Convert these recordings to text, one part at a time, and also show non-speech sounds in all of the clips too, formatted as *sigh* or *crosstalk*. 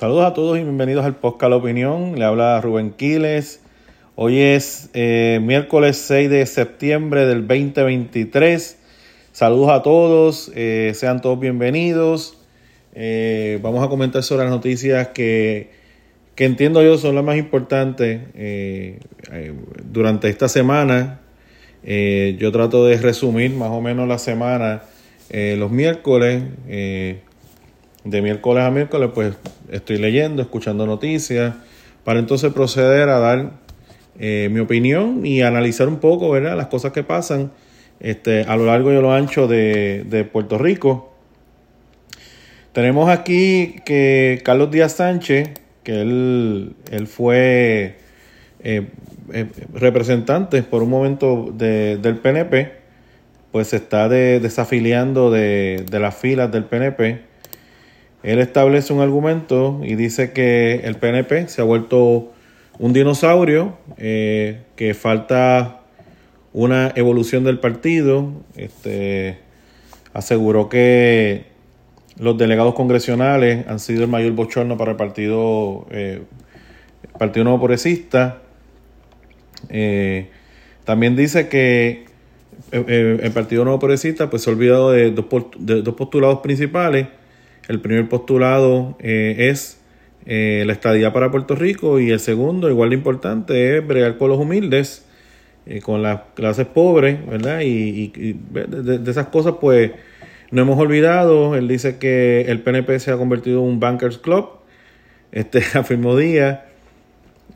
Saludos a todos y bienvenidos al podcast La Opinión. Le habla Rubén Quiles. Hoy es eh, miércoles 6 de septiembre del 2023. Saludos a todos, eh, sean todos bienvenidos. Eh, vamos a comentar sobre las noticias que, que entiendo yo son las más importantes durante esta semana. yo trato de resumir más o menos la semana los miércoles. De miércoles a miércoles, pues estoy leyendo, escuchando noticias, para entonces proceder a dar eh, mi opinión y analizar un poco, ¿verdad? Las cosas que pasan este, a lo largo y a lo ancho de, Puerto Rico. Tenemos aquí que Carlos Díaz Sánchez, que él, él fue eh, eh, representante por un momento del PNP, pues se está desafiliando de, de las filas del PNP. Él establece un argumento y dice que el PNP se ha vuelto un dinosaurio, eh, que falta una evolución del partido. Este, aseguró que los delegados congresionales han sido el mayor bochorno para el partido, eh, partido Nuevo Progresista. Eh, también dice que el Partido Nuevo Progresista pues, se ha olvidado de dos, de dos postulados principales. El primer postulado es eh, la estadía para Puerto Rico y el segundo, igual de importante, es bregar con los humildes, eh, con las clases pobres, ¿verdad? Y, de, esas cosas, pues, no hemos olvidado. Él dice que el PNP se ha convertido en un bankers club, este *laughs* afirmó Díaz.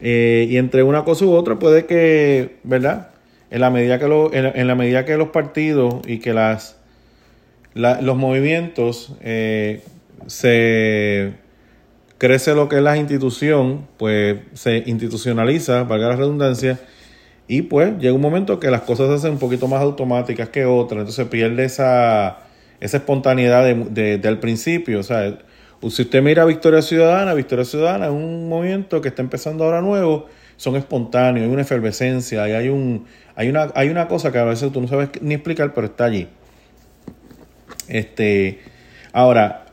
Eh, y entre una cosa u otra puede que, ¿verdad? En la medida que, lo, en, la medida que los partidos y que las los movimientos se crece lo que es la institución, pues se institucionaliza, valga la redundancia, y pues llega un momento que las cosas se hacen un poquito más automáticas que otras, entonces pierde esa, esa espontaneidad de, del principio. O sea, si usted mira Victoria Ciudadana, Victoria Ciudadana es un movimiento que está empezando ahora nuevo, son espontáneos, hay una efervescencia, hay, un, hay, una, hay una cosa que a veces tú no sabes ni explicar, pero está allí. Este, ahora,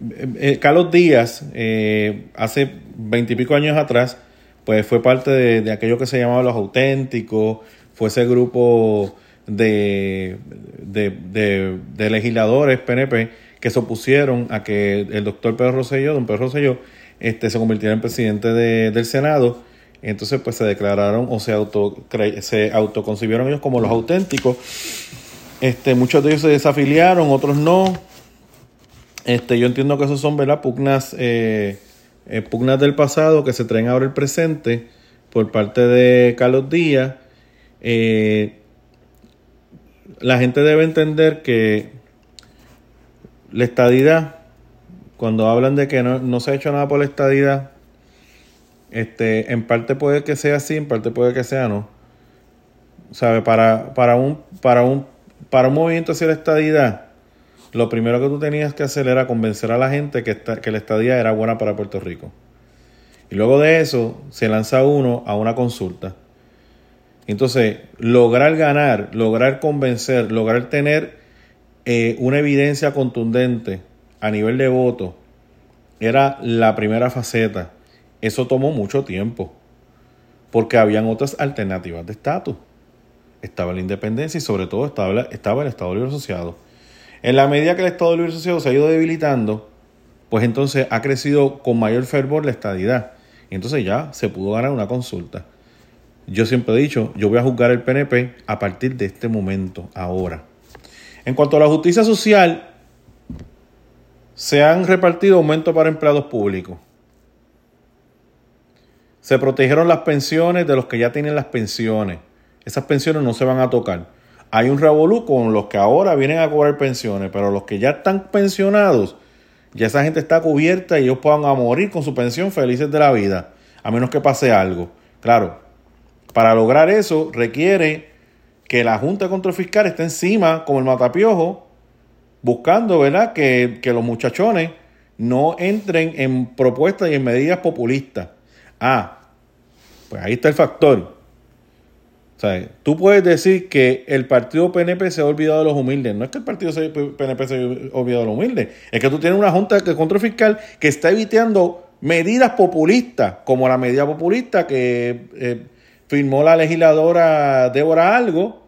eh, Carlos Díaz, eh, hace veintipico años atrás, pues fue parte de, aquello que se llamaba los auténticos, fue ese grupo de, de, legisladores PNP que se opusieron a que el doctor Pedro Rosselló, don Pedro Rosselló, este, se convirtiera en presidente del Senado. Entonces, pues se declararon o se, auto, se autoconcibieron ellos como los auténticos. Este, muchos de ellos se desafiliaron, otros no este, yo entiendo que esos son ¿verdad? Pugnas, eh, eh, pugnas del pasado que se traen ahora el presente por parte de Carlos Díaz. Eh, la gente debe entender que la estadidad, cuando hablan de que no, se ha hecho nada por la estadidad, este, en parte puede que sea así, en parte puede que sea no. ¿Sabe? Para, para, un, para, un, para un movimiento hacia la estadidad, lo primero que tú tenías que hacer era convencer a la gente que, que la estadía era buena para Puerto Rico. Y luego de eso se lanza uno a una consulta. Entonces, lograr ganar, lograr convencer, lograr tener eh, una evidencia contundente a nivel de voto, era la primera faceta. Eso tomó mucho tiempo, porque habían otras alternativas de estatus. Estaba la independencia y sobre todo estaba, estaba el Estado Libre Asociado. En la medida que el Estado Libre Asociado se ha ido debilitando, pues entonces ha crecido con mayor fervor la estadidad. Y entonces ya se pudo ganar una consulta. Yo siempre he dicho, yo voy a juzgar el PNP a partir de este momento, ahora. En cuanto a la justicia social, se han repartido aumentos para empleados públicos. Se protegieron las pensiones de los que ya tienen las pensiones. Esas pensiones no se van a tocar hay un revolú con los que ahora vienen a cobrar pensiones, pero los que ya están pensionados, ya esa gente está cubierta y ellos puedan morir con su pensión felices de la vida, a menos que pase algo. Claro, para lograr eso requiere que la Junta Control Fiscal esté encima, como el matapiojo, buscando, ¿verdad?, que, que los muchachones no entren en propuestas y en medidas populistas. Ah, pues ahí está el factor O sea, tú puedes decir que el partido PNP se ha olvidado de los humildes. No es que el partido PNP se haya olvidado de los humildes. Es que tú tienes una junta de control fiscal que está evitando medidas populistas, como la medida populista que eh, firmó la legisladora Débora Algo,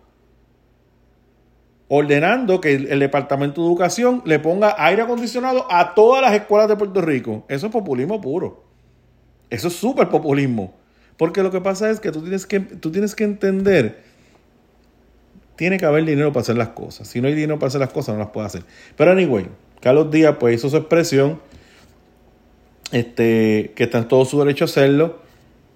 ordenando que el, Departamento de Educación le ponga aire acondicionado a todas las escuelas de Puerto Rico. Eso es populismo puro. Eso es súper populismo. Porque lo que pasa es que tú tienes que, tú tienes que entender, tiene que haber dinero para hacer las cosas. Si no hay dinero para hacer las cosas, no las puede hacer. Pero anyway, Carlos Díaz pues hizo su expresión, este, que está en todo su derecho a hacerlo.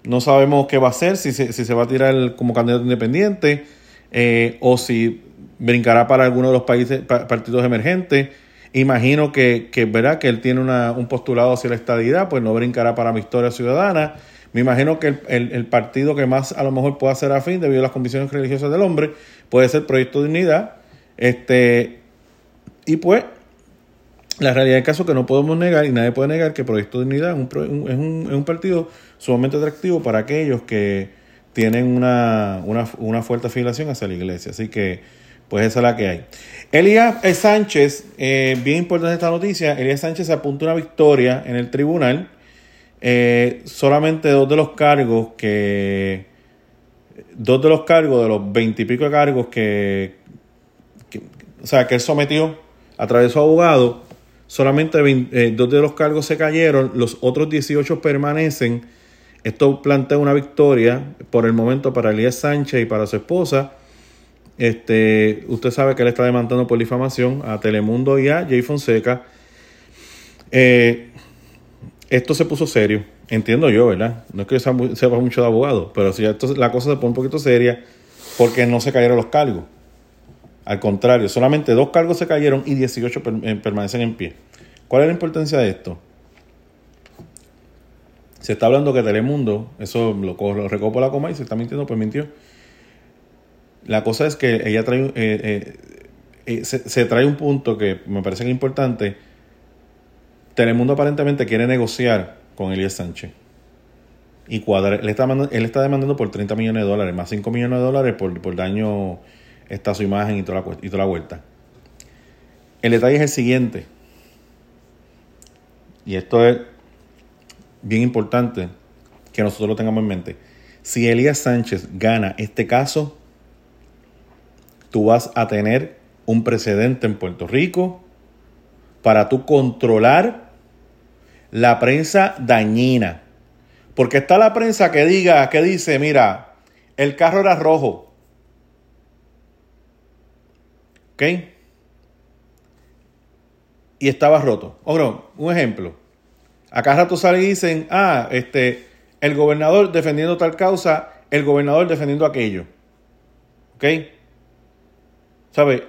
No sabemos qué va a hacer, si se, si se va a tirar como candidato independiente eh, o si brincará para alguno de los países, partidos emergentes. Imagino que, que, que él tiene una, un postulado hacia la estadidad, pues no brincará para mi historia ciudadana. Me imagino que el, partido que más a lo mejor pueda ser afín debido a las convicciones religiosas del hombre puede ser Proyecto de Unidad. Este, y pues, la realidad del caso es que no podemos negar y nadie puede negar que Proyecto de Unidad es un, es un, es un partido sumamente atractivo para aquellos que tienen una, una, fuerte afiliación hacia la iglesia. Así que, pues esa es la que hay. Elías Sánchez, eh, bien importante esta noticia, Elías Sánchez apunta una victoria en el tribunal eh, solamente dos de los cargos que. Dos de los cargos, de los veintipico cargos que, O sea, que él sometió a través de su abogado, solamente eh, dos de los cargos se cayeron, los otros 18 permanecen. Esto plantea una victoria por el momento para Elías Sánchez y para su esposa. Este, usted sabe que él está demandando por difamación a Telemundo y a Jay Fonseca. Eh, esto se puso serio, entiendo yo, ¿verdad? No es que yo sepa mucho de abogado, pero si esto, la cosa se pone un poquito seria porque no se cayeron los cargos. Al contrario, solamente dos cargos se cayeron y 18 eh, permanecen en pie. ¿Cuál es la importancia de esto? Se está hablando que Telemundo, eso lo, lo recopo la coma y se está mintiendo, pues mintió. La cosa es que ella trae, eh, eh, se, se, trae un punto que me parece que es importante Telemundo aparentemente quiere negociar con Elías Sánchez. Y cuadrar, él está, él está demandando por 30 millones de dólares, más 5 millones de dólares por, por daño está su imagen y toda, la, y toda la vuelta. El detalle es el siguiente. Y esto es bien importante que nosotros lo tengamos en mente. Si Elías Sánchez gana este caso, tú vas a tener un precedente en Puerto Rico para tú controlar la prensa dañina. Porque está la prensa que diga, que dice, mira, el carro era rojo. ¿Ok? Y estaba roto. O un ejemplo. Acá rato sale y dicen, ah, este, el gobernador defendiendo tal causa, el gobernador defendiendo aquello. ¿Ok? ¿Sabe?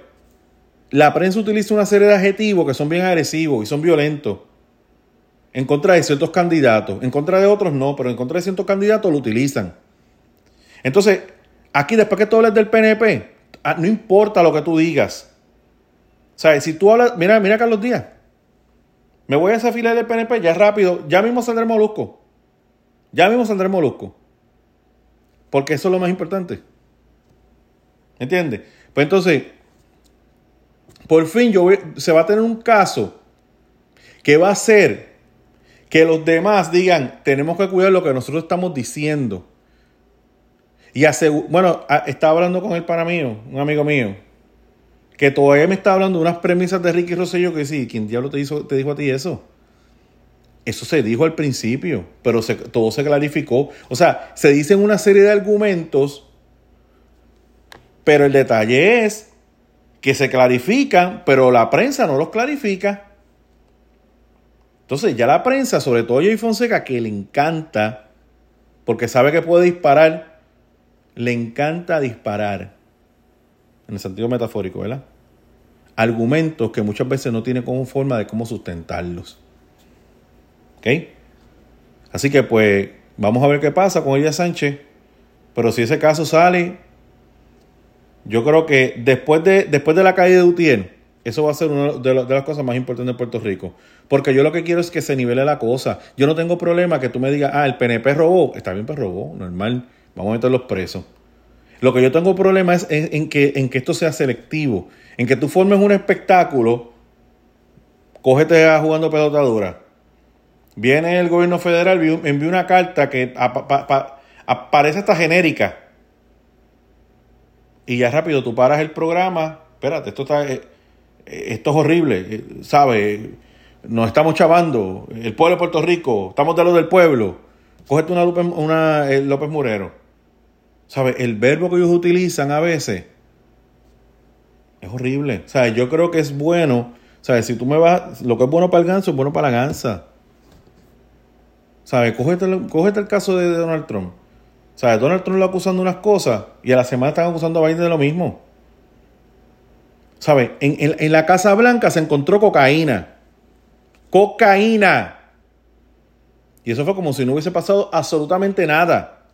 La prensa utiliza una serie de adjetivos que son bien agresivos y son violentos en contra de ciertos candidatos. En contra de otros no, pero en contra de ciertos candidatos lo utilizan. Entonces, aquí después que tú hables del PNP, ah, no importa lo que tú digas. O sea, si tú hablas, mira, mira Carlos Díaz. Me voy a esa fila del PNP, ya rápido, ya mismo saldré Molusco. Ya mismo saldré Molusco. Porque eso es lo más importante. ¿Entiendes? Pues entonces, por fin yo se va a tener un caso que va a ser que los demás digan, tenemos que cuidar lo que nosotros estamos diciendo. Y bueno, estaba hablando con el pana mío, un amigo mío, que todavía me está hablando de unas premisas de Ricky Rosselló que sí, ¿quién diablo te, hizo, te dijo a ti eso? Eso se dijo al principio, pero todo se clarificó. O sea, se dicen una serie de argumentos, pero el detalle es que se clarifican, pero la prensa no los clarifica. Entonces ya la prensa, sobre todo Jay Fonseca, que le encanta, porque sabe que puede disparar, le encanta disparar, en el sentido metafórico, ¿verdad? Argumentos que muchas veces no tiene como forma de cómo sustentarlos. ¿Ok? Así que pues vamos a ver qué pasa con ella Sánchez. Pero si ese caso sale, yo creo que después de, después de la caída de Utiel, eso va a ser una de, las cosas más importantes de Puerto Rico. Porque yo lo que quiero es que se nivele la cosa. Yo no tengo problema que tú me digas, ah, el PNP robó. Está bien, pues robó, normal. Vamos a meter los presos. Lo que yo tengo problema es en, que, en que esto sea selectivo, en que tú formes un espectáculo, cógete a jugando pelotadura. Viene el gobierno federal, envía una carta que aparece hasta genérica. Y ya rápido tú paras el programa. Espérate, esto está. Eh, esto es horrible, eh, ¿sabes? Nos estamos chavando. El pueblo de Puerto Rico, estamos de lo del pueblo. Cógete una, López, una eh, López Murero. ¿Sabes? El verbo que ellos utilizan a veces es horrible. O sea, yo creo que es bueno. ¿Sabes? Si tú me vas. Lo que es bueno para el ganso es bueno para la gansa. ¿Sabes? Cógete, el caso de Donald Trump. ¿Sabes? Donald Trump lo acusando unas cosas y a la semana están acusando a Biden de lo mismo. ¿Sabes? En, en la Casa Blanca se encontró cocaína. Cocaína. Y eso fue como si no hubiese pasado absolutamente nada.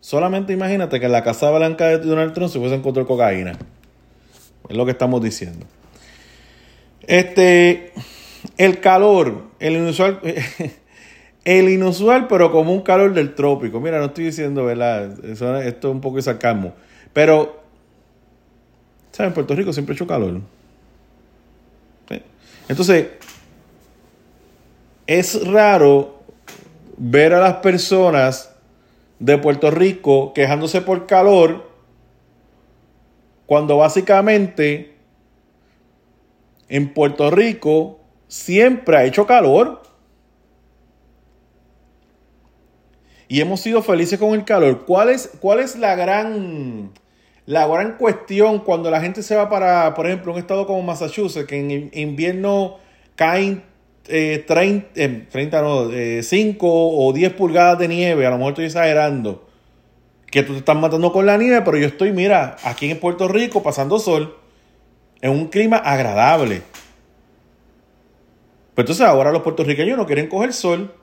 Solamente imagínate que en la Casa Blanca de Donald Trump se hubiese encontrado cocaína. Es lo que estamos diciendo. Este, el calor, el inusual, *laughs* el inusual, pero como un calor del trópico. Mira, no estoy diciendo, ¿verdad? esto es un poco de sarcasmo. Pero, ¿sabes? En Puerto Rico siempre ha hecho calor. Entonces, es raro ver a las personas de Puerto Rico quejándose por calor cuando básicamente en Puerto Rico siempre ha hecho calor. Y hemos sido felices con el calor. ¿Cuál es, cuál es la gran la gran cuestión cuando la gente se va para, por ejemplo, un estado como Massachusetts, que en invierno caen eh, 30, 30, eh, no, 5 eh, o 10 pulgadas de nieve, a lo mejor estoy exagerando, que tú te estás matando con la nieve, pero yo estoy, mira, aquí en Puerto Rico pasando sol, en un clima agradable. Pero entonces ahora los puertorriqueños no quieren coger sol.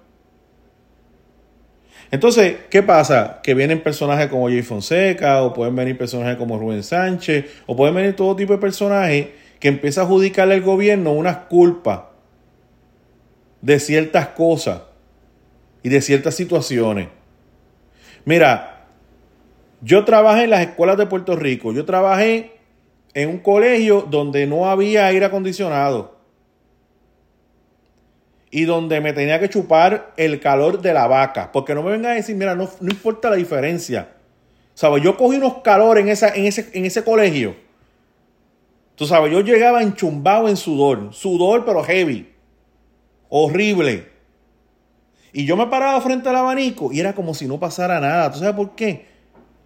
Entonces, ¿qué pasa? Que vienen personajes como Jay Fonseca, o pueden venir personajes como Rubén Sánchez, o pueden venir todo tipo de personajes que empieza a adjudicarle al gobierno unas culpas de ciertas cosas y de ciertas situaciones. Mira, yo trabajé en las escuelas de Puerto Rico, yo trabajé en un colegio donde no había aire acondicionado y donde me tenía que chupar el calor de la vaca, porque no me vengan a decir, mira, no, no importa la diferencia. ¿Sabes? Yo cogí unos calores en, esa, en, ese, en ese colegio. Tú sabes, yo llegaba enchumbado en sudor, sudor pero heavy. Horrible. Y yo me paraba frente al abanico y era como si no pasara nada. ¿Tú sabes por qué?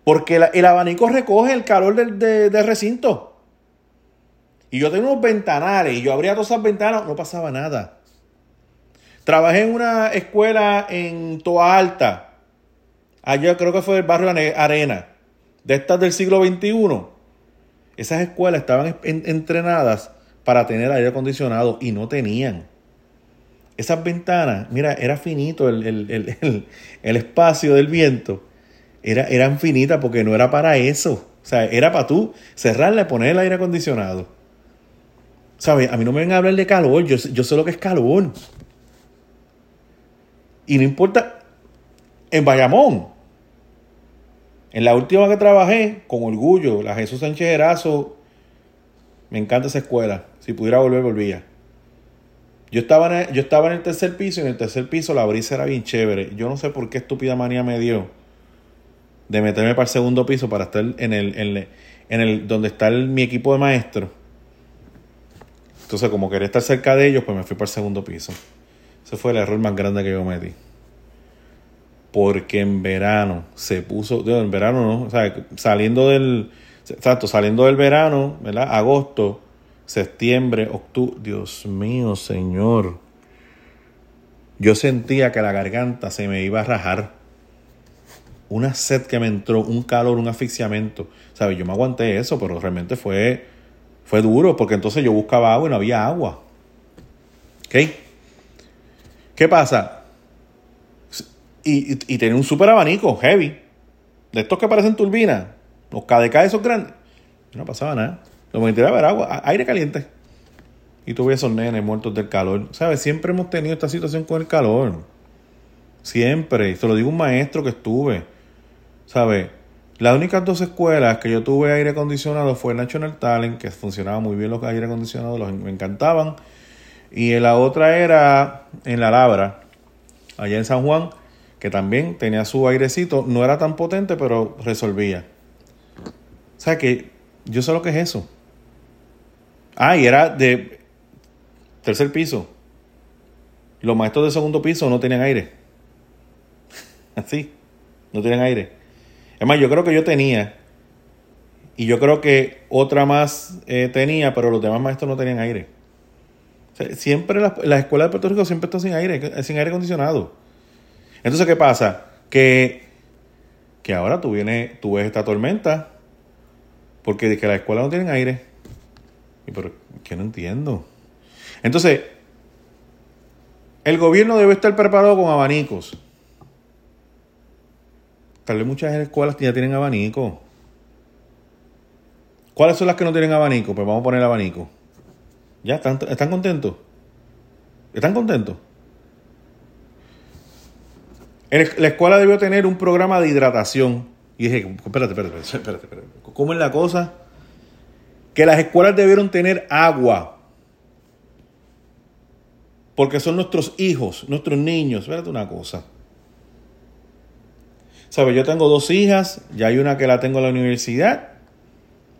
Porque el, abanico recoge el calor del, recinto. Y yo tenía unos ventanales y yo abría todas esas ventanas, no pasaba nada. Trabajé en una escuela en Toa Alta. Allá creo que fue el barrio Arena. De estas del siglo XXI. Esas escuelas estaban entrenadas para tener aire acondicionado y no tenían esas ventanas, mira, era finito el, espacio del viento. Era, eran finitas porque no era para eso. O sea, era para tú cerrarla y poner el aire acondicionado. ¿Sabes? A mí no me ven a hablar de calor. Yo, yo sé lo que es calor. Y no importa. En Bayamón. En la última que trabajé, con orgullo, la Jesús Sánchez Erazo. Me encanta esa escuela. Si pudiera volver, volvía. Yo estaba, en el, yo estaba en el tercer piso y en el tercer piso la brisa era bien chévere. Yo no sé por qué estúpida manía me dio de meterme para el segundo piso para estar en el, en el, donde está mi equipo de maestros. Entonces, como quería estar cerca de ellos, pues me fui para el segundo piso. Ese fue el error más grande que yo metí. Porque en verano se puso, en verano no, o sea, saliendo del, exacto, saliendo del verano, ¿verdad? Agosto, septiembre, octubre. Dios mío, Señor. Yo sentía que la garganta se me iba a rajar. Una sed que me entró, un calor, un asfixiamiento. ¿Sabes? Yo me aguanté eso, pero realmente fue, fue duro porque entonces yo buscaba agua y no había agua. ¿Ok? ¿Qué pasa? Y, y, tenía un super abanico, heavy. De estos que parecen turbinas. Los KDK esos grandes. No pasaba nada. Lo que me tiraba era agua, aire caliente. Y tuve esos nenes muertos del calor. ¿Sabes? Siempre hemos tenido esta situación con el calor. Siempre. Se lo digo un maestro que estuve. ¿Sabes? Las únicas dos escuelas que yo tuve aire acondicionado fue National Talent, que funcionaba muy bien los aire acondicionados, los, me encantaban. Y la otra era en La Labra, allá en San Juan, que también tenía su airecito. No era tan potente, pero resolvía. O sea que yo sé lo que es eso. Ah, y era de tercer piso. Los maestros de segundo piso no tenían aire. *laughs* Así, no tenían aire. Es más, yo creo que yo tenía. Y yo creo que otra más eh, tenía, pero los demás maestros no tenían aire. siempre las, las escuelas de Puerto Rico siempre están sin aire, sin aire acondicionado. Entonces, ¿qué pasa? Que, que ahora tú vienes, tú ves esta tormenta, porque que la escuela no tiene aire. Y pero, que no entiendo. Entonces, el gobierno debe estar preparado con abanicos. Tal vez muchas escuelas ya tienen abanico. ¿Cuáles son las que no tienen abanico? Pues vamos a poner abanico. ¿Ya? ¿Están, están contentos? ¿Están contentos? la escuela debió tener un programa de hidratación. Y dije, espérate, espérate, espérate, espérate. ¿Cómo es la cosa? Que las escuelas debieron tener agua. Porque son nuestros hijos, nuestros niños. Espérate una cosa. ¿Sabes? Yo tengo dos hijas, ya hay una que la tengo en la universidad,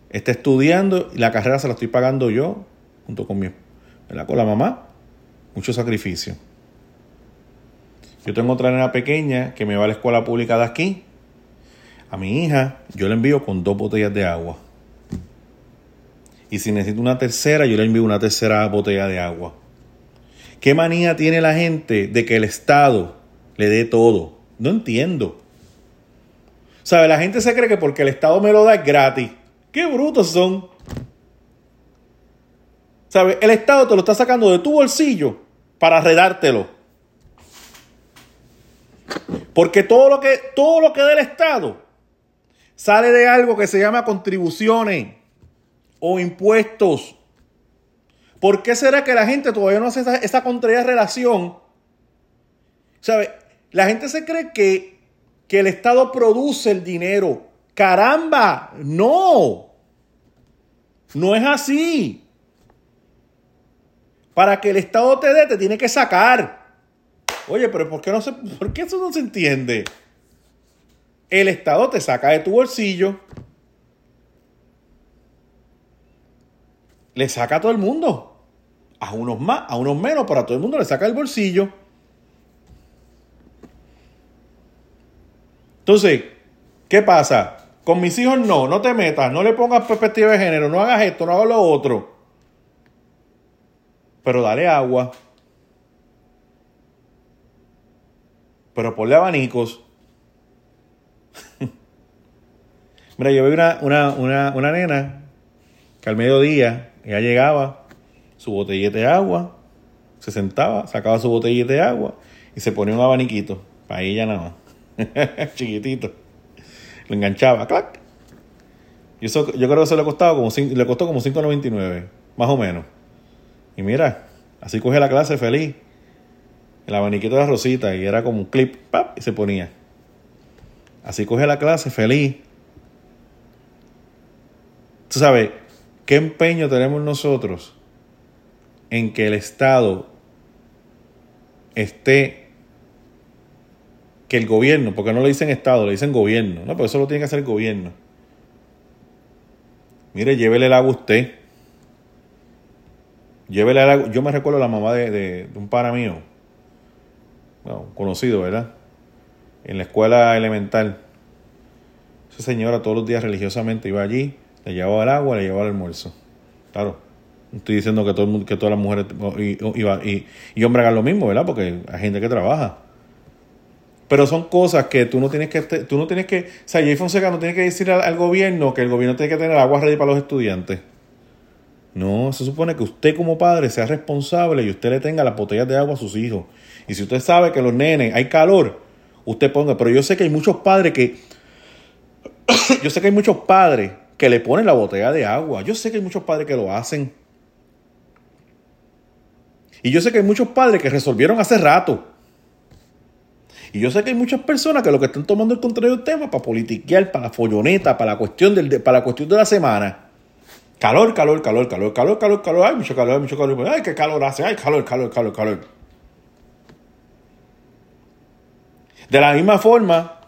está estudiando y la carrera se la estoy pagando yo, junto con mi, con la mamá. Mucho sacrificio. Yo tengo otra nena pequeña que me va a la escuela pública de aquí. A mi hija yo le envío con dos botellas de agua. Y si necesito una tercera, yo le envío una tercera botella de agua. ¿Qué manía tiene la gente de que el Estado le dé todo? No entiendo. ¿Sabe? La gente se cree que porque el Estado me lo da es gratis. ¡Qué brutos son! ¿Sabe? El Estado te lo está sacando de tu bolsillo para redártelo. Porque todo lo que, todo lo que da el Estado sale de algo que se llama contribuciones o impuestos. ¿Por qué será que la gente todavía no hace esa, contraria relación? ¿Sabe? La gente se cree que que el Estado produce el dinero. Caramba, no. No es así. Para que el Estado te dé, te tiene que sacar. Oye, pero ¿por qué, no se, ¿por qué eso no se entiende? El Estado te saca de tu bolsillo. Le saca a todo el mundo. A unos más, a unos menos, pero a todo el mundo le saca el bolsillo. Entonces, ¿qué pasa? Con mis hijos no, no te metas, no le pongas perspectiva de género, no hagas esto, no hagas lo otro. Pero dale agua. Pero ponle abanicos. *laughs* Mira, yo vi una, una, una, nena que al mediodía ella llegaba, su botellita de agua, se sentaba, sacaba su botellita de agua y se ponía un abaniquito. Para ella nada más. *laughs* Chiquitito. Lo enganchaba, clac. Y eso, yo creo que eso le, costaba como, le costó como 5.99, más o menos. Y mira, así coge la clase feliz. El abaniquito de Rosita y era como un clip, ¡pap! y se ponía. Así coge la clase feliz. Tú sabes, ¿qué empeño tenemos nosotros en que el Estado esté que el gobierno, porque no le dicen Estado, le dicen gobierno, no, pero eso lo tiene que hacer el gobierno. Mire, llévele el agua a usted. Llévele el agua. Yo me recuerdo la mamá de, un pana mío, conocido, ¿verdad? En la escuela elemental. Esa señora todos los días religiosamente iba allí, le llevaba el agua, le llevaba el almuerzo. Claro, estoy diciendo que, todo, que todas las mujeres y, y, y hombres hagan lo mismo, ¿verdad? Porque hay gente que trabaja. Pero son cosas que tú no tienes que, tú no tienes que, o sea, Jay Fonseca no tiene que decir al, gobierno que el gobierno tiene que tener agua ready para los estudiantes. No, se supone que usted como padre sea responsable y usted le tenga las botellas de agua a sus hijos. Y si usted sabe que los nenes hay calor, usted ponga. Pero yo sé que hay muchos padres que, *coughs* yo sé que hay muchos padres que le ponen la botella de agua. Yo sé que hay muchos padres que lo hacen. Y yo sé que hay muchos padres que resolvieron hace rato Y yo sé que hay muchas personas que lo que están tomando el contrario del tema para politiquear, para la folloneta, para la cuestión del, para la cuestión de la semana. Calor, calor, calor, calor, calor, calor, calor, hay mucho calor, mucho calor. Ay, qué calor hace, ay, calor, calor, calor, calor. De la misma forma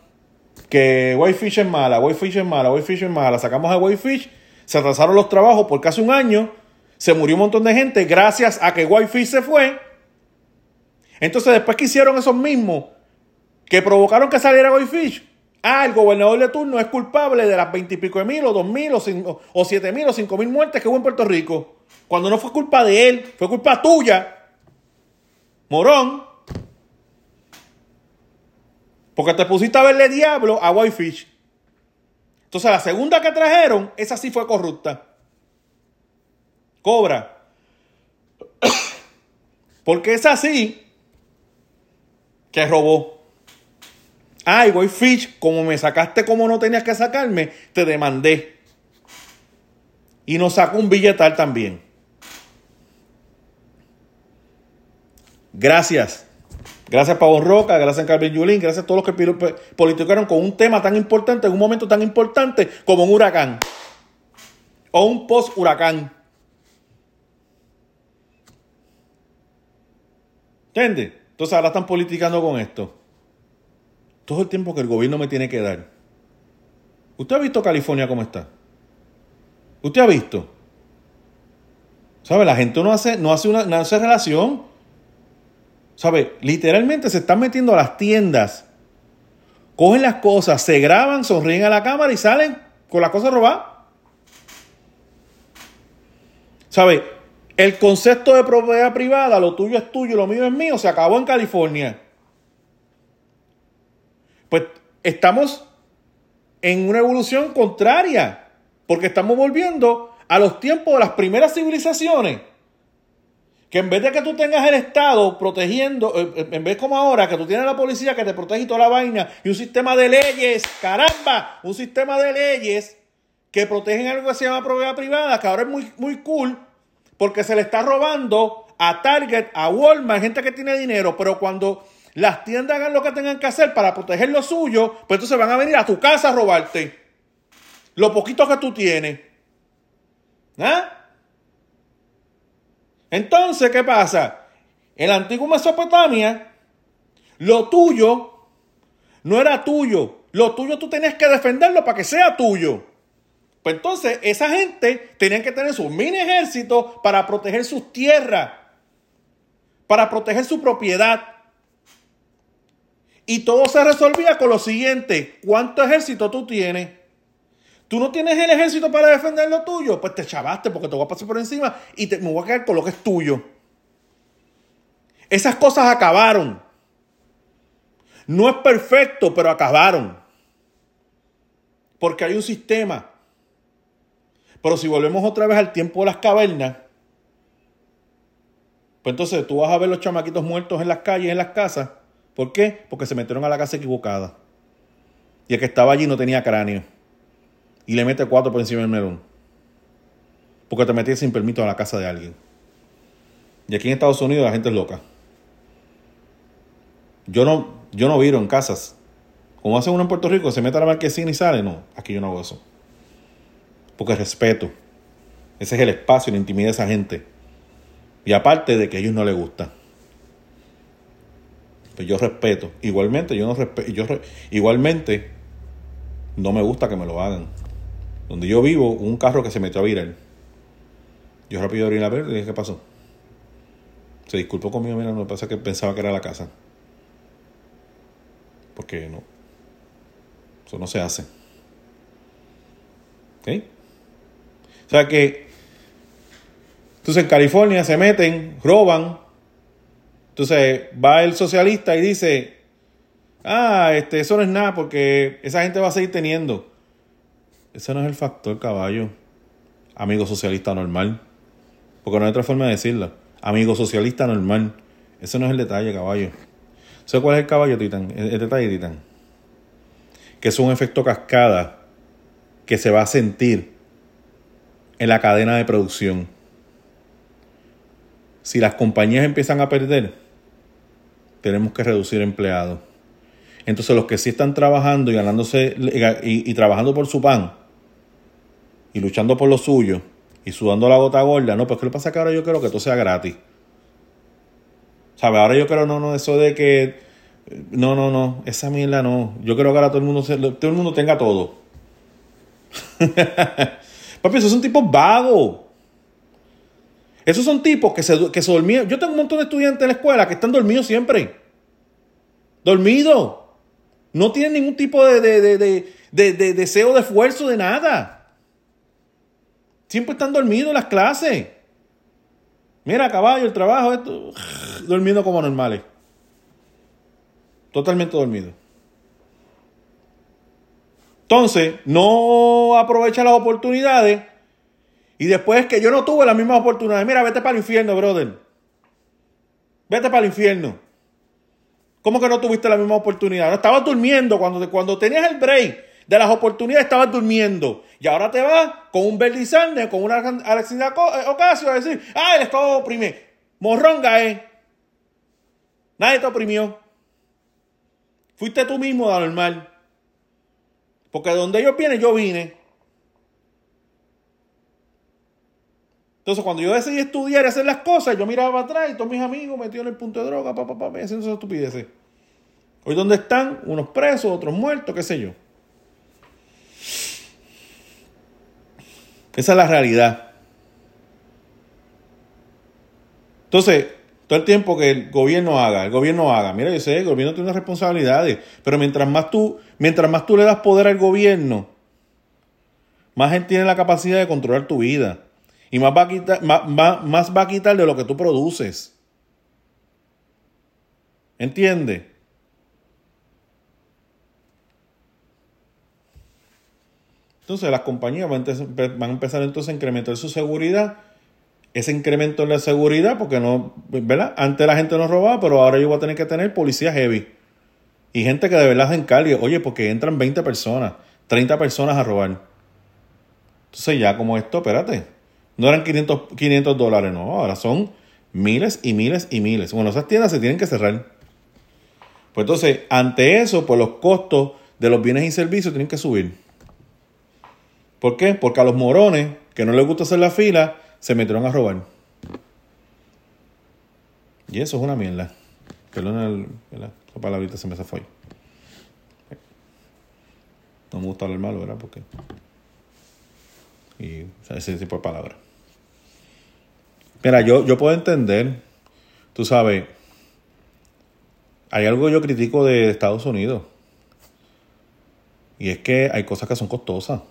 que Whitefish es mala, Whitefish es mala, Whitefish es mala, sacamos a Whitefish, se atrasaron los trabajos por casi un año, se murió un montón de gente gracias a que Whitefish se fue. Entonces después que hicieron esos mismos que provocaron que saliera Whitefish, Ah, el gobernador de turno es culpable de las veintipico de mil o dos mil o, siete mil o cinco mil muertes que hubo en Puerto Rico. Cuando no fue culpa de él, fue culpa tuya. Morón. Porque te pusiste a verle diablo a Whitefish. Entonces la segunda que trajeron, esa sí fue corrupta. Cobra. *coughs* Porque es así que robó. Ay, voy Fish, como me sacaste como no tenías que sacarme, te demandé. Y nos sacó un billetal también. Gracias. Gracias Pablo Roca, gracias Carmen Yulín, gracias a todos los que politicaron con un tema tan importante, en un momento tan importante como un huracán. O un post-huracán. ¿Entiendes? Entonces ahora están politicando con esto todo el tiempo que el gobierno me tiene que dar. ¿Usted ha visto California cómo está? ¿Usted ha visto? ¿Sabe? La gente no hace, no hace, una, no hace relación. ¿Sabe? Literalmente se están metiendo a las tiendas, cogen las cosas, se graban, sonríen a la cámara y salen con las cosas robadas. ¿Sabe? El concepto de propiedad privada, lo tuyo es tuyo, lo mío es mío, se acabó en California pues estamos en una evolución contraria, porque estamos volviendo a los tiempos de las primeras civilizaciones. Que en vez de que tú tengas el Estado protegiendo, eh, eh, en vez como ahora, que tú tienes la policía que te protege y toda la vaina, y un sistema de leyes, caramba, un sistema de leyes que protegen algo que se llama propiedad privada, que ahora es muy, muy cool, porque se le está robando a Target, a Walmart, gente que tiene dinero, pero cuando las tiendas hagan lo que tengan que hacer para proteger lo suyo, pues entonces van a venir a tu casa a robarte lo poquito que tú tienes. ¿Ah? Entonces, ¿qué pasa? En la antigua Mesopotamia, lo tuyo no era tuyo. Lo tuyo tú tenías que defenderlo para que sea tuyo. Pues entonces, esa gente tenía que tener su mini ejército para proteger sus tierras, para proteger su propiedad. Y todo se resolvía con lo siguiente, ¿cuánto ejército tú tienes? ¿Tú no tienes el ejército para defender lo tuyo? Pues te chavaste porque te voy a pasar por encima y te, me voy a quedar con lo que es tuyo. Esas cosas acabaron. No es perfecto, pero acabaron. Porque hay un sistema. Pero si volvemos otra vez al tiempo de las cavernas, pues entonces tú vas a ver los chamaquitos muertos en las calles, en las casas, ¿Por qué? Porque se metieron a la casa equivocada. Y el que estaba allí no tenía cráneo. Y le mete cuatro por encima del melón. Porque te metiste sin permiso a la casa de alguien. Y aquí en Estados Unidos la gente es loca. Yo no, yo no viro en casas. Como hace uno en Puerto Rico, se mete a la marquesina y sale. No, aquí yo no hago eso. Porque respeto. Ese es el espacio la intimidad de esa gente. Y aparte de que a ellos no les gusta pues yo respeto. Igualmente, yo no respeto, yo igualmente no me gusta que me lo hagan. Donde yo vivo, un carro que se metió a virar. Yo rápido abrí la puerta y dije, ¿qué pasó? Se disculpó conmigo, mira, no pasa que pensaba que era la casa. Porque no. Eso no se hace. ¿Ok? O sea que. Entonces en California se meten, roban, entonces va el socialista y dice, ah, este, eso no es nada porque esa gente va a seguir teniendo. Ese no es el factor, caballo. Amigo socialista normal. Porque no hay otra forma de decirlo. Amigo socialista normal. Ese no es el detalle, caballo. ¿Sabes cuál es el caballo, Titán? El, detalle, Titán. Que es un efecto cascada que se va a sentir en la cadena de producción. Si las compañías empiezan a perder, tenemos que reducir empleados. Entonces los que sí están trabajando y ganándose y, y trabajando por su pan y luchando por lo suyo y sudando la gota gorda, no, pues ¿qué le pasa que ahora yo quiero que todo sea gratis? ¿Sabes? Ahora yo creo, no, no, eso de que. No, no, no, esa mierda no. Yo creo que ahora todo el mundo, todo el mundo tenga todo. *laughs* Papi, esos son tipos vagos. Esos son tipos que se, que se dormían. Yo tengo un montón de estudiantes en la escuela que están dormidos siempre. Dormidos. No tienen ningún tipo de, de, de, de, deseo de esfuerzo, de nada. Siempre están dormidos las clases. Mira, caballo, el trabajo, esto. Durmiendo como normales. Totalmente dormido. Entonces, no aprovecha las oportunidades. Y después que yo no tuve las mismas oportunidades. Mira, vete para el infierno, brother. Vete para el infierno. ¿Cómo que no tuviste la misma oportunidad? No estabas durmiendo cuando, cuando tenías el break de las oportunidades, estabas durmiendo. Y ahora te vas con un Bernie con una Alexis Ocasio a decir, ah, el Estado oprime. Morronga, eh. Nadie te oprimió. Fuiste tú mismo de normal. Porque donde ellos vienen, yo vine. Entonces, cuando yo decidí estudiar y hacer las cosas, yo miraba atrás y todos mis amigos metidos en el punto de droga, papá, papá, haciendo esas estupideces. Hoy, ¿dónde están? Unos presos, otros muertos, qué sé yo. Esa es la realidad. Entonces, todo el tiempo que el gobierno haga, el gobierno haga. Mira, yo sé, el gobierno tiene unas responsabilidades, pero mientras más tú, mientras más tú le das poder al gobierno, más él tiene la capacidad de controlar tu vida. Y más va a quitar, más, más va a quitar de lo que tú produces. ¿Entiendes? Entonces las compañías van a empezar entonces a incrementar su seguridad. Ese incremento en la seguridad, porque no, ¿verdad? Antes la gente no robaba, pero ahora yo voy a tener que tener policía heavy. Y gente que de verdad se encargue. Oye, porque entran 20 personas, 30 personas a robar. Entonces ya como esto, espérate. No eran 500, 500 dólares, no. Ahora son miles y miles y miles. Bueno, esas tiendas se tienen que cerrar. Pues entonces, ante eso, pues los costos de los bienes y servicios tienen que subir. ¿Por qué? Porque a los morones que no les gusta hacer la fila se metieron a robar. Y eso es una mierda. Perdón, la palabrita se me fue. No me gusta hablar malo, ¿verdad? Porque. Y ese tipo de palabras. Mira, yo, yo puedo entender, tú sabes, hay algo que yo critico de Estados Unidos. Y es que hay cosas que son costosas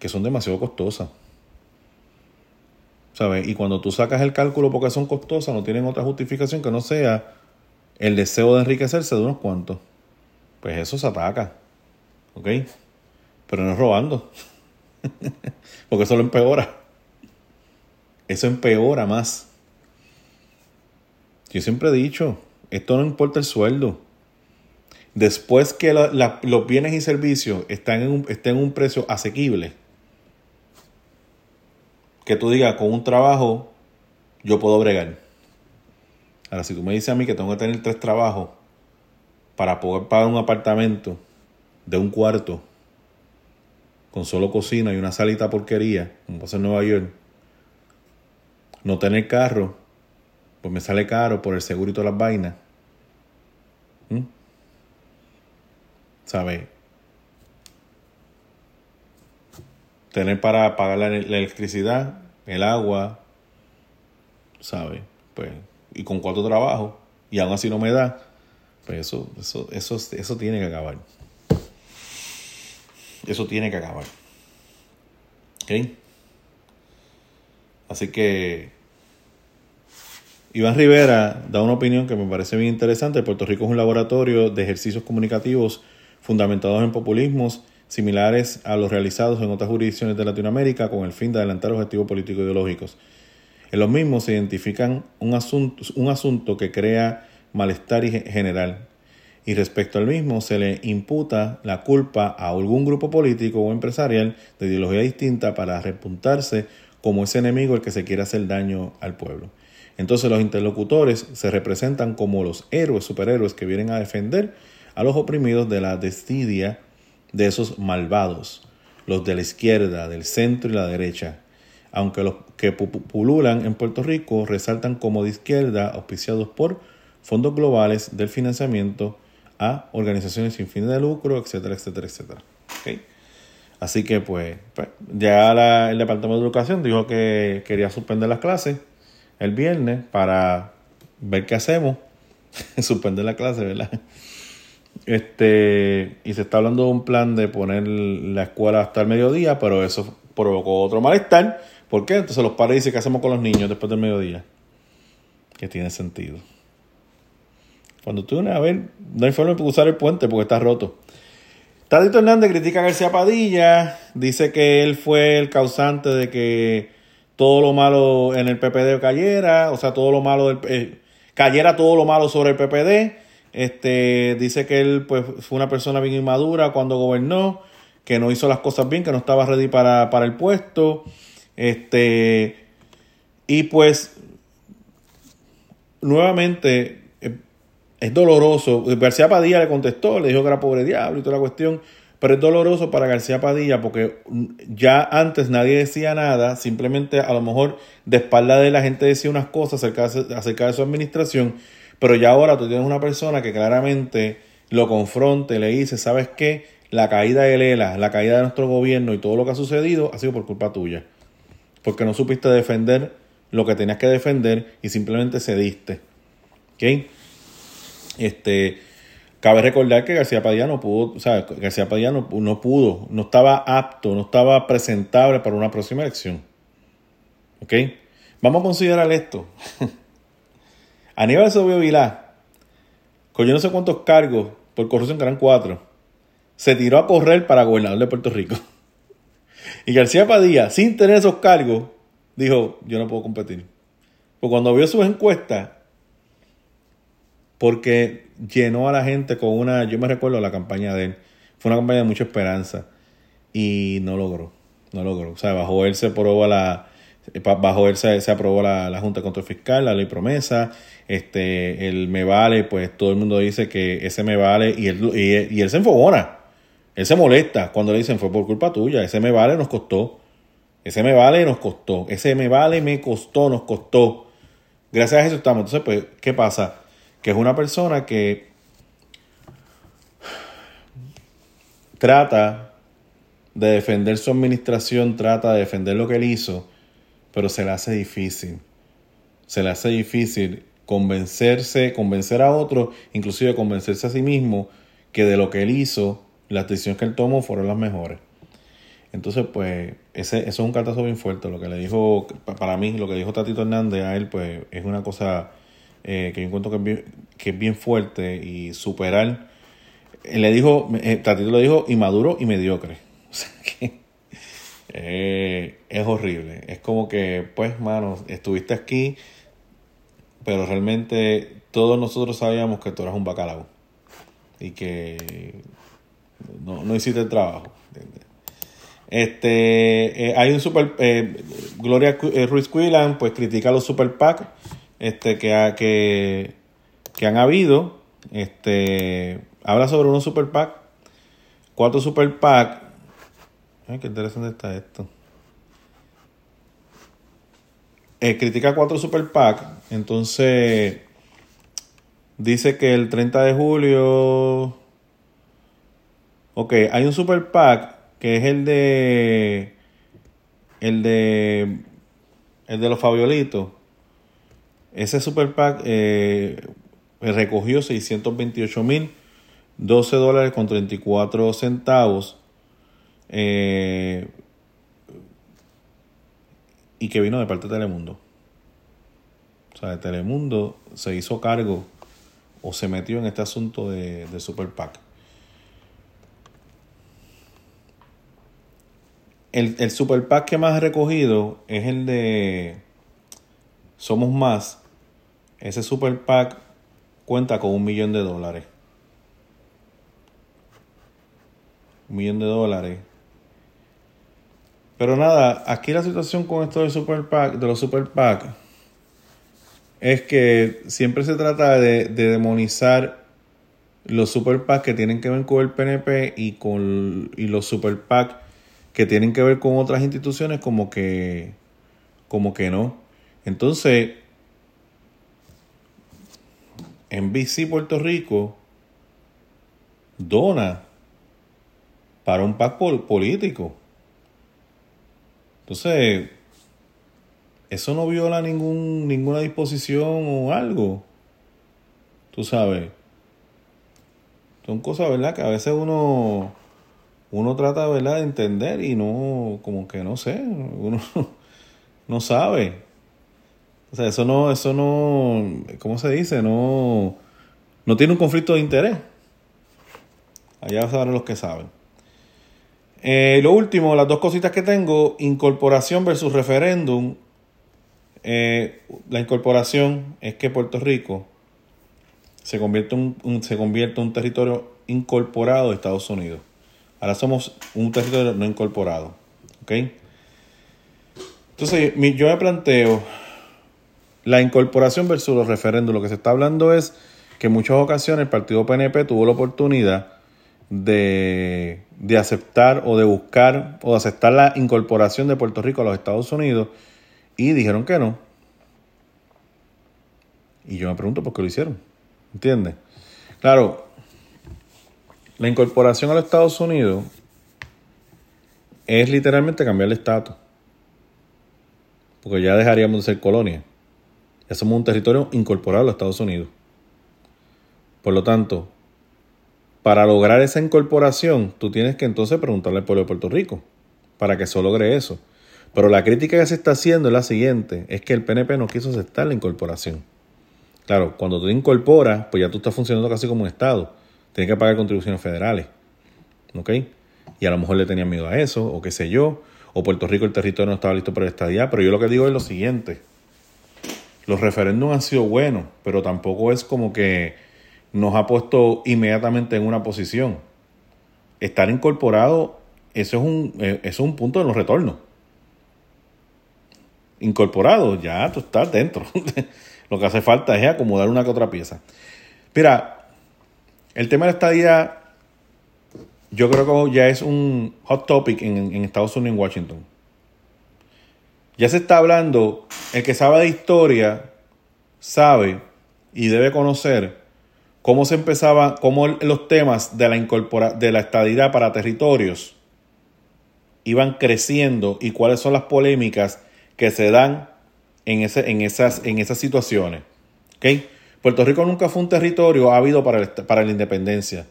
que son demasiado costosas. ¿Sabes? Y cuando tú sacas el cálculo porque son costosas, no tienen otra justificación que no sea el deseo de enriquecerse de unos cuantos. Pues eso se ataca. ¿Ok? Pero no es robando. *laughs* porque eso lo empeora. Eso empeora más. Yo siempre he dicho, esto no importa el sueldo. Después que los bienes y servicios están estén en un precio asequible, que tú digas, con un trabajo yo puedo bregar. Ahora, si tú me dices a mí que tengo que tener tres trabajos para poder pagar un apartamento de un cuarto con solo cocina y una salita porquería, como pasa en Nueva York, no tener carro, pues me sale caro por el seguro y todas las vainas. ¿Mm? ¿Sabes? tener para pagar la, electricidad, el agua, ¿sabes? Pues, y con cuatro trabajos, y aún así no me da, pues eso, eso, eso, eso tiene que acabar. Eso tiene que acabar. ¿Ok? Así que Iván Rivera da una opinión que me parece bien interesante. Puerto Rico es un laboratorio de ejercicios comunicativos fundamentados en populismos similares a los realizados en otras jurisdicciones de Latinoamérica con el fin de adelantar objetivos políticos ideológicos. En los mismos se identifican un asunto, un asunto que crea malestar general y respecto al mismo se le imputa la culpa a algún grupo político o empresarial de ideología distinta para repuntarse como ese enemigo el que se quiere hacer daño al pueblo. Entonces los interlocutores se representan como los héroes, superhéroes que vienen a defender a los oprimidos de la destidia de esos malvados, los de la izquierda, del centro y la derecha, aunque los que pululan en Puerto Rico resaltan como de izquierda, auspiciados por fondos globales del financiamiento a organizaciones sin fines de lucro, etcétera, etcétera, etcétera. Así que pues, pues ya el Departamento de Educación dijo que quería suspender las clases el viernes para ver qué hacemos. *laughs* suspender la clase, ¿verdad? Este, y se está hablando de un plan de poner la escuela hasta el mediodía, pero eso provocó otro malestar. ¿Por qué? Entonces los padres dicen, ¿qué hacemos con los niños después del mediodía? Que tiene sentido. Cuando tú vienes a ver, no hay forma de usar el puente porque está roto. Tadito Hernández critica a García Padilla, dice que él fue el causante de que todo lo malo en el PPD cayera, o sea, todo lo malo del, eh, cayera todo lo malo sobre el PPD. Este, dice que él pues, fue una persona bien inmadura cuando gobernó, que no hizo las cosas bien, que no estaba ready para, para el puesto. Este, y pues, nuevamente, es doloroso. García Padilla le contestó, le dijo que era pobre diablo y toda la cuestión. Pero es doloroso para García Padilla porque ya antes nadie decía nada, simplemente a lo mejor de espalda de la gente decía unas cosas acerca acerca de su administración, pero ya ahora tú tienes una persona que claramente lo confronte, le dice, ¿sabes qué? La caída de Lela, la caída de nuestro gobierno y todo lo que ha sucedido ha sido por culpa tuya. Porque no supiste defender lo que tenías que defender y simplemente cediste. ¿Ok? Este, cabe recordar que García Padilla no pudo, o sea, García Padilla no, pudo, no estaba apto, no estaba presentable para una próxima elección. ¿Ok? Vamos a considerar esto. *laughs* Aníbal Sobio Vilá, con yo no sé cuántos cargos por corrupción, que eran cuatro, se tiró a correr para gobernador de Puerto Rico. *laughs* Y García Padilla, sin tener esos cargos, dijo, yo no puedo competir. Pues cuando vio sus encuestas, porque llenó a la gente con una, yo me recuerdo la campaña de él, fue una campaña de mucha esperanza y no logró, no logró. O sea, bajo él se aprobó la, bajo él se, aprobó la, Junta de Control Fiscal, la ley promesa, este, el me vale, pues todo el mundo dice que ese me vale y él, y, él se enfogona, él se molesta cuando le dicen fue por culpa tuya, ese me vale nos costó, ese me vale nos costó, ese me vale me costó, nos costó. Gracias a eso estamos. Entonces, pues, ¿qué pasa? que es una persona que trata de defender su administración, trata de defender lo que él hizo, pero se le hace difícil. Se le hace difícil convencerse, convencer a otros, inclusive convencerse a sí mismo que de lo que él hizo, las decisiones que él tomó fueron las mejores. Entonces, pues, ese, eso es un cartazo bien fuerte. Lo que le dijo, para mí, lo que dijo Tatito Hernández a él, pues, es una cosa eh, que yo encuentro que es, bien, que es bien fuerte y superar. Le dijo, eh, Tatito le dijo inmaduro y mediocre. *laughs* O sea que eh, es horrible. Es como que, pues, mano, estuviste aquí, pero realmente todos nosotros sabíamos que tú eras un bacalao y que no, no hiciste el trabajo. Este, hay un super. Gloria Ruiz Quillan, pues critica los super PAC este, que, que, que han habido. Este, habla sobre unos super pack, cuatro super pack. Ay, qué interesante está esto. Eh, critica cuatro super pack. Entonces, dice que el 30 de julio. Ok, hay un super pack que es el de. El de. El de los Fabiolitos ese super PAC eh, recogió 628 mil 12 dólares con 34 centavos. Eh, y que vino de parte de Telemundo. O sea, de Telemundo se hizo cargo o se metió en este asunto de, de Super PAC. El, el Super PAC que más ha recogido es el de Somos Más, ese super pack cuenta con un millón de dólares. Un millón de dólares. Pero nada, aquí la situación con esto del super de los super pack, es que siempre se trata de, demonizar los super PAC que tienen que ver con el PNP y con y los super PAC que tienen que ver con otras instituciones como que como que no. Entonces, NBC Puerto Rico dona para un PAC político. Entonces, eso no viola ningún, ninguna disposición o algo. Tú sabes. Son cosas, ¿verdad? Que a veces uno, uno trata, ¿verdad? De entender y no, como que no sé, uno *laughs* no sabe. O sea, eso no, eso no, ¿cómo se dice? No, no tiene un conflicto de interés. Allá saben los que saben. Eh, lo último, las dos cositas que tengo, incorporación versus referéndum. Eh, la incorporación es que Puerto Rico se convierte, un, se convierte en un territorio incorporado de Estados Unidos. Ahora somos un territorio no incorporado. ¿Ok? Entonces, yo me planteo la incorporación versus los referéndums. Lo que se está hablando es que en muchas ocasiones el partido PNP tuvo la oportunidad de, aceptar o de buscar o de aceptar la incorporación de Puerto Rico a los Estados Unidos y dijeron que no. Y yo me pregunto por qué lo hicieron. ¿Entiendes? Claro, la incorporación a los Estados Unidos es literalmente cambiar el estatus. Porque ya dejaríamos de ser colonia. Ya somos un territorio incorporado a los Estados Unidos. Por lo tanto, para lograr esa incorporación, tú tienes que entonces preguntarle al pueblo de Puerto Rico para que se logre eso. Pero la crítica que se está haciendo es la siguiente, es que el PNP no quiso aceptar la incorporación. Claro, cuando tú incorporas, pues ya tú estás funcionando casi como un Estado. Tienes que pagar contribuciones federales. ¿Ok? Y a lo mejor le tenían miedo a eso, o qué sé yo, o Puerto Rico el territorio no estaba listo para la estadía. Pero yo lo que digo es lo siguiente. Los referéndums han sido buenos, pero tampoco es como que nos ha puesto inmediatamente en una posición. Estar incorporado, eso es un, eh, es un punto de los retornos. Incorporado, ya tú estás dentro. *laughs* Lo que hace falta es acomodar una que otra pieza. Mira, el tema de la estadía, yo creo que ya es un hot topic en, en Estados Unidos, en Washington. Ya se está hablando, el que sabe de historia sabe y debe conocer cómo se empezaba, cómo los temas de la, incorpora, de la estadidad para territorios iban creciendo y cuáles son las polémicas que se dan en, ese, en, esas, en esas situaciones. ¿Okay? Puerto Rico nunca fue un territorio ávido para, para la independencia.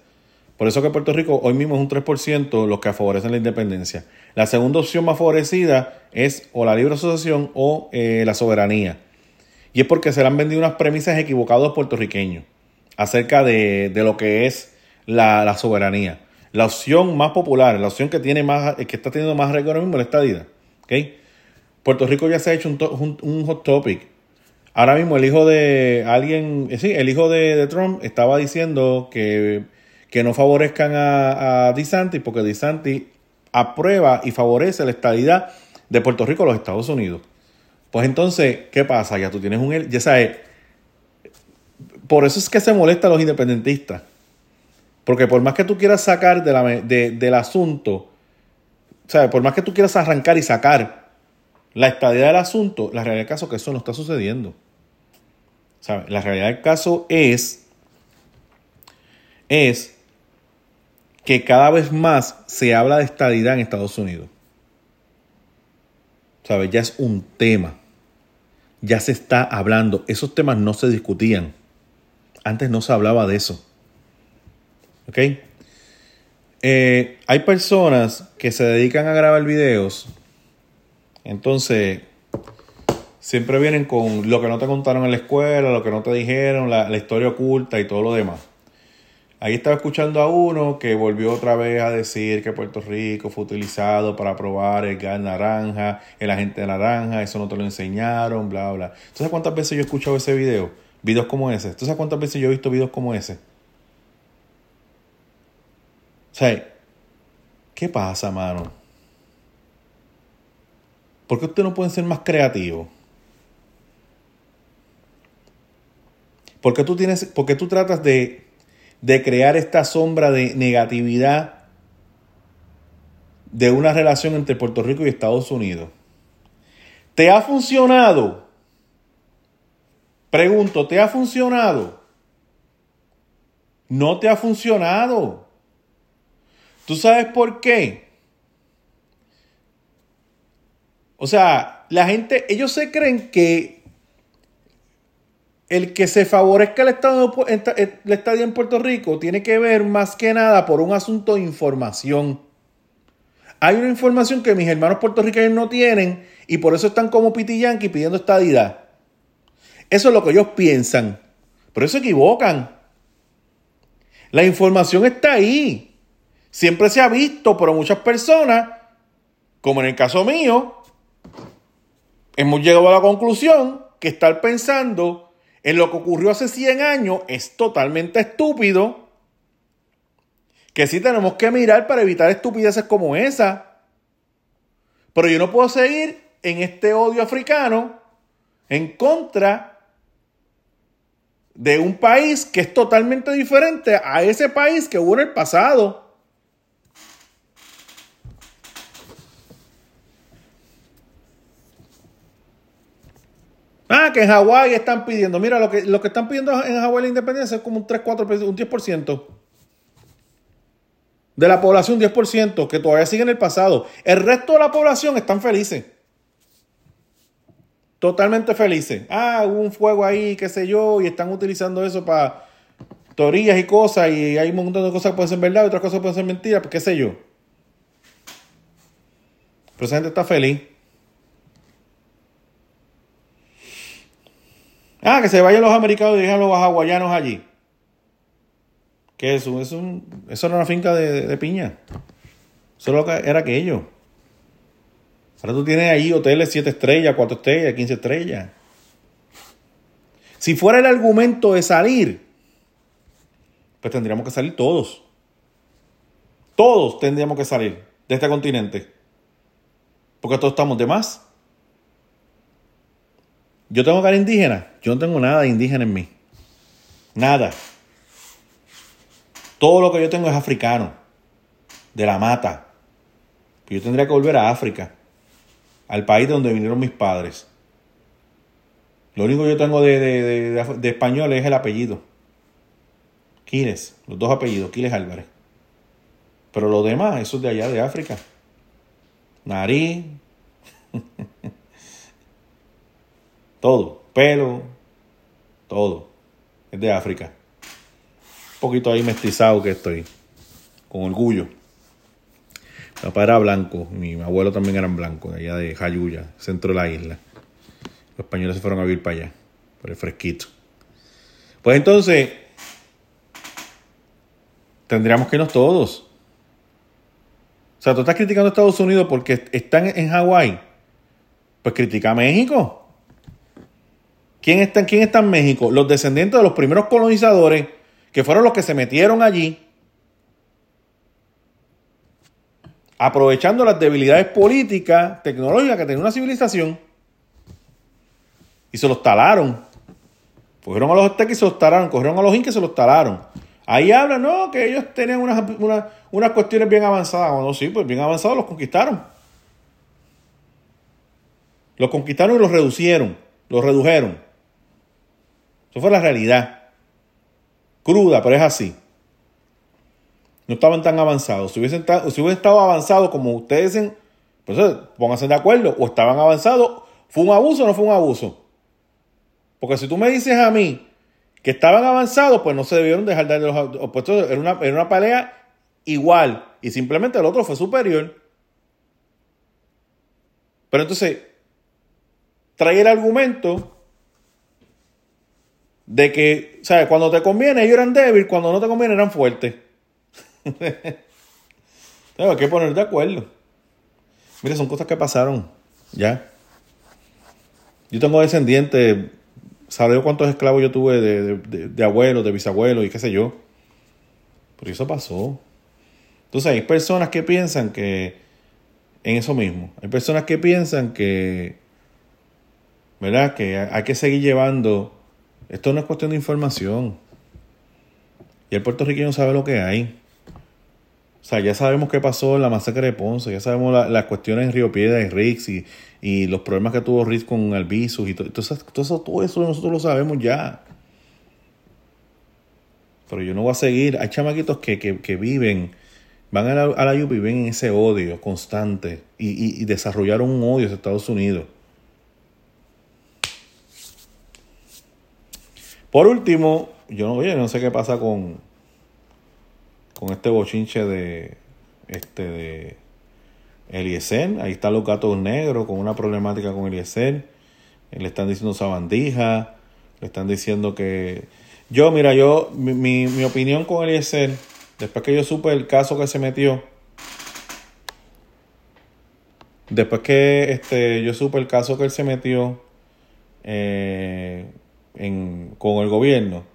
Por eso que Puerto Rico hoy mismo es un 3% los que favorecen la independencia. La segunda opción más favorecida es o la libre asociación o eh, la soberanía. Y es porque se le han vendido unas premisas equivocadas a los puertorriqueños acerca de, lo que es la, soberanía. La opción más popular, la opción que tiene más, que está teniendo más récord ahora mismo es la estadía. ¿okay? Puerto Rico ya se ha hecho un, hot topic. Ahora mismo el hijo de alguien, eh, sí, el hijo de, Trump estaba diciendo que, no favorezcan a, a porque DeSantis aprueba y favorece la estadidad de Puerto Rico a los Estados Unidos. Pues entonces, ¿qué pasa? Ya tú tienes un... Ya sabes, por eso es que se molesta a los independentistas. Porque por más que tú quieras sacar del asunto, o sea, por más que tú quieras arrancar y sacar la estadía del asunto, la realidad del caso es que eso no está sucediendo. La realidad del caso es, es que cada vez más se habla de estadidad en Estados Unidos. ¿Sabes? Ya es un tema. Ya se está hablando. Esos temas no se discutían. Antes no se hablaba de eso. ¿Ok? Eh, hay personas que se dedican a grabar videos. Entonces, siempre vienen con lo que no te contaron en la escuela, lo que no te dijeron, la, historia oculta y todo lo demás. Ahí estaba escuchando a uno que volvió otra vez a decir que Puerto Rico fue utilizado para probar el gas naranja, el agente naranja, eso no te lo enseñaron, bla, bla. ¿Entonces cuántas veces yo he escuchado ese video? Videos como ese. ¿Tú sabes cuántas veces yo he visto videos como ese? O sea, ¿qué pasa, mano? ¿Por qué ustedes no pueden ser más creativos? ¿Por qué tú tienes, por qué tú tratas de de crear esta sombra de negatividad de una relación entre Puerto Rico y Estados Unidos. ¿Te ha funcionado? Pregunto, ¿te ha funcionado? No te ha funcionado. ¿Tú sabes por qué? O sea, la gente, ellos se creen que el que se favorezca el, estado, el estadio en Puerto Rico tiene que ver más que nada por un asunto de información. Hay una información que mis hermanos puertorriqueños no tienen y por eso están como Piti Yankee pidiendo estadidad. Eso es lo que ellos piensan. Pero se equivocan. La información está ahí. Siempre se ha visto, pero muchas personas, como en el caso mío, hemos llegado a la conclusión que estar pensando en lo que ocurrió hace 100 años es totalmente estúpido. Que sí tenemos que mirar para evitar estupideces como esa. Pero yo no puedo seguir en este odio africano en contra de un país que es totalmente diferente a ese país que hubo en el pasado. Ah, que en Hawái están pidiendo. Mira, lo que, lo que están pidiendo en Hawái la independencia es como un 3, 4, un 10%. De la población, un 10%, que todavía sigue en el pasado. El resto de la población están felices. Totalmente felices. Ah, hubo un fuego ahí, qué sé yo, y están utilizando eso para teorías y cosas, y hay un montón de cosas que pueden ser verdad y otras cosas que pueden ser mentiras, pues qué sé yo. Pero esa gente está feliz. Ah, que se vayan los americanos y dejan los hawaianos allí. ¿Qué es eso? Es un, eso era una finca de, piña. Eso era aquello. Ahora tú tienes ahí hoteles 7 estrellas, 4 estrellas, 15 estrellas. Si fuera el argumento de salir, pues tendríamos que salir todos. Todos tendríamos que salir de este continente. Porque todos estamos de más. Yo tengo cara indígena. Yo no tengo nada de indígena en mí. Nada. Todo lo que yo tengo es africano. De la mata. Yo tendría que volver a África. Al país donde vinieron mis padres. Lo único que yo tengo de, español es el apellido. Quiles. Los dos apellidos. Quiles Álvarez. Pero lo demás, eso es de allá de África. Nariz. *laughs* Todo, pelo, todo. Es de África. Un poquito ahí mestizado que estoy. Con orgullo. Papá era blanco, mi abuelo también eran blancos, allá de Jayuya, centro de la isla. Los españoles se fueron a vivir para allá, por el fresquito. Pues entonces, tendríamos que irnos todos. O sea, tú estás criticando a Estados Unidos porque están en Hawái. Pues critica a México. ¿Quién está, ¿Quién está en México? Los descendientes de los primeros colonizadores, que fueron los que se metieron allí, aprovechando las debilidades políticas, tecnológicas que tenía una civilización, y se los talaron. Cogieron a los aztecas y se los talaron, cogieron a los incas y se los talaron. Ahí hablan, no, que ellos tenían unas, unas cuestiones bien avanzadas. Bueno, sí, pues bien avanzados los conquistaron. Los conquistaron y los reducieron, los redujeron. Eso fue la realidad. Cruda, pero es así. No estaban tan avanzados. Si hubiesen, estado avanzados como ustedes dicen, pues eh, pónganse de acuerdo. O estaban avanzados, ¿fue un abuso o no fue un abuso? Porque si tú me dices a mí que estaban avanzados, pues no se debieron dejar de los opuestos. Era una, era una pelea igual. Y simplemente el otro fue superior. Pero entonces, trae el argumento de que, ¿sabes? Cuando te conviene ellos eran débiles, cuando no te conviene eran fuertes. *laughs* Hay que poner de acuerdo. Mire, son cosas que pasaron, ya. Yo tengo descendientes, ¿sabes cuántos esclavos yo tuve de, de, de abuelos, de bisabuelos y qué sé yo? Pero eso pasó. Entonces hay personas que piensan que en eso mismo. Hay personas que piensan que, ¿verdad? Que hay que seguir llevando esto no es cuestión de información. Y el puertorriqueño sabe lo que hay. O sea, ya sabemos qué pasó en la masacre de Ponce, ya sabemos las cuestiones en Río Piedra y Rix y, y, los problemas que tuvo Rix con Albizus y todo, todo, eso, todo eso nosotros lo sabemos ya. Pero yo no voy a seguir. Hay chamaquitos que, que, viven, van a la, a la y viven en ese odio constante y, y, desarrollaron un odio hacia Estados Unidos. Por último, yo no, oye, no sé qué pasa con, con este bochinche de este de Eliezer. Ahí están los gatos negros con una problemática con Eliezer. Le están diciendo sabandija. Le están diciendo que yo, mira, yo, mi, mi, opinión con Eliezer, después que yo supe el caso que se metió, después que este, yo supe el caso que él se metió eh, en, con el gobierno,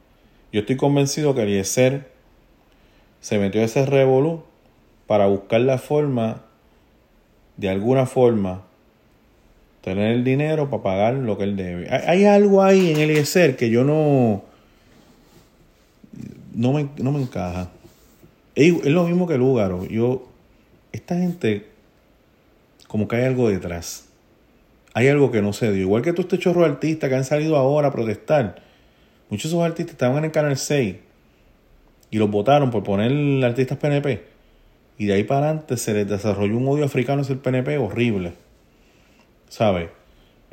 yo estoy convencido que Eliezer se metió ese revolú para buscar la forma, de alguna forma, tener el dinero para pagar lo que él debe. Hay, algo ahí en Eliezer que yo no no me, no me encaja. Es, lo mismo que el húgaro. Yo, esta gente, como que hay algo detrás. Hay algo que no se dio. Igual que tú, este chorro de artistas que han salido ahora a protestar. Muchos de esos artistas estaban en el canal 6 y los votaron por poner artistas PNP. Y de ahí para adelante se les desarrolló un odio africano hacia el PNP horrible. ¿Sabes?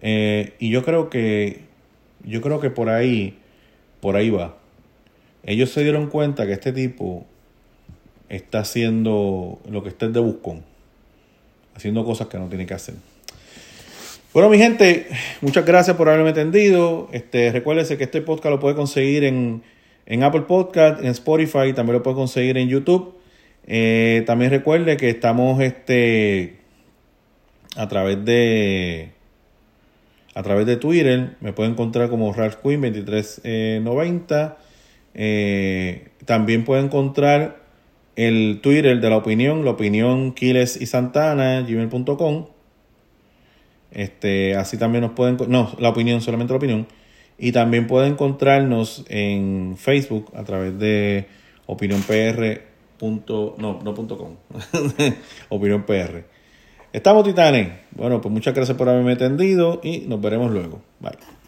Eh, y yo creo que. Yo creo que por ahí. Por ahí va ellos se dieron cuenta que este tipo está haciendo lo que está de buscón, haciendo cosas que no tiene que hacer. Bueno, mi gente, muchas gracias por haberme entendido. Este, recuérdense que este podcast lo puede conseguir en, Apple Podcast, en Spotify, también lo puede conseguir en YouTube. Eh, también recuerde que estamos este, a través de a través de Twitter. Me pueden encontrar como Ralph Queen 2390. Eh, también puede encontrar el Twitter de la opinión, la opinión Quiles y Santana, gmail.com. Este, así también nos pueden, no, la opinión, solamente la opinión. Y también pueden encontrarnos en Facebook a través de opinionpr. no, no punto com. *laughs* opinión PR. Estamos titanes. Bueno, pues muchas gracias por haberme atendido y nos veremos luego. Bye.